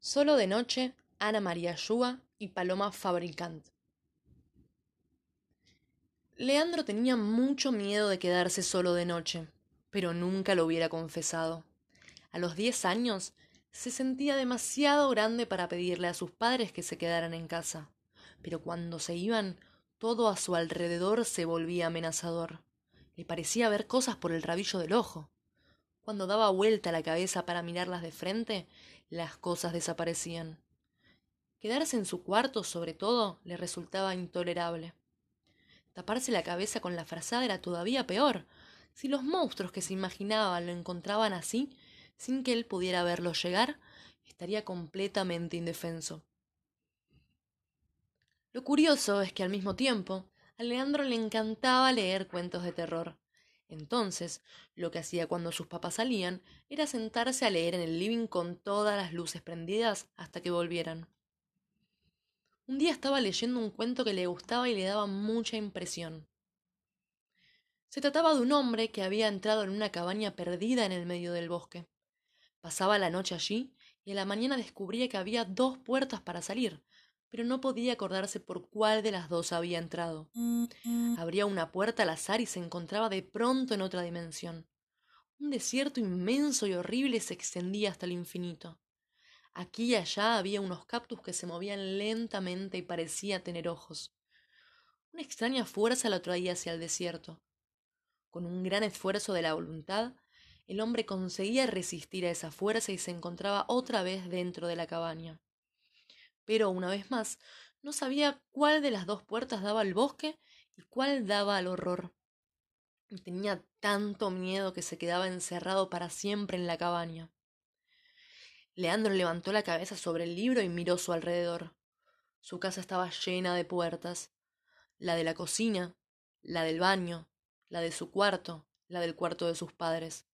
Solo de noche, Ana María Yuga y Paloma Fabricant. Leandro tenía mucho miedo de quedarse solo de noche, pero nunca lo hubiera confesado. A los diez años se sentía demasiado grande para pedirle a sus padres que se quedaran en casa, pero cuando se iban, todo a su alrededor se volvía amenazador. Le parecía ver cosas por el rabillo del ojo. Cuando daba vuelta la cabeza para mirarlas de frente, las cosas desaparecían. Quedarse en su cuarto, sobre todo, le resultaba intolerable. Taparse la cabeza con la frazada era todavía peor. Si los monstruos que se imaginaba lo encontraban así, sin que él pudiera verlos llegar, estaría completamente indefenso. Lo curioso es que al mismo tiempo, a Leandro le encantaba leer cuentos de terror. Entonces, lo que hacía cuando sus papás salían era sentarse a leer en el living con todas las luces prendidas hasta que volvieran. Un día estaba leyendo un cuento que le gustaba y le daba mucha impresión. Se trataba de un hombre que había entrado en una cabaña perdida en el medio del bosque. Pasaba la noche allí y a la mañana descubría que había dos puertas para salir, pero no podía acordarse por cuál de las dos había entrado. Abría una puerta al azar y se encontraba de pronto en otra dimensión. Un desierto inmenso y horrible se extendía hasta el infinito. Aquí y allá había unos cactus que se movían lentamente y parecía tener ojos. Una extraña fuerza lo atraía hacia el desierto. Con un gran esfuerzo de la voluntad, el hombre conseguía resistir a esa fuerza y se encontraba otra vez dentro de la cabaña. Pero, una vez más, no sabía cuál de las dos puertas daba al bosque y cuál daba al horror. Tenía tanto miedo que se quedaba encerrado para siempre en la cabaña. Leandro levantó la cabeza sobre el libro y miró su alrededor. Su casa estaba llena de puertas. La de la cocina, la del baño, la de su cuarto, la del cuarto de sus padres.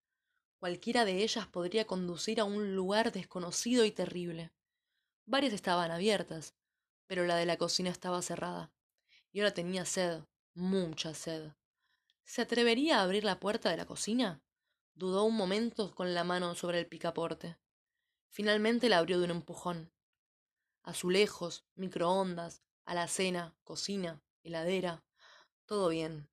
Cualquiera de ellas podría conducir a un lugar desconocido y terrible. Varias estaban abiertas, pero la de la cocina estaba cerrada. Y ahora tenía sed, mucha sed. ¿Se atrevería a abrir la puerta de la cocina? Dudó un momento con la mano sobre el picaporte. Finalmente la abrió de un empujón. Azulejos, microondas, alacena, cocina, heladera, todo bien.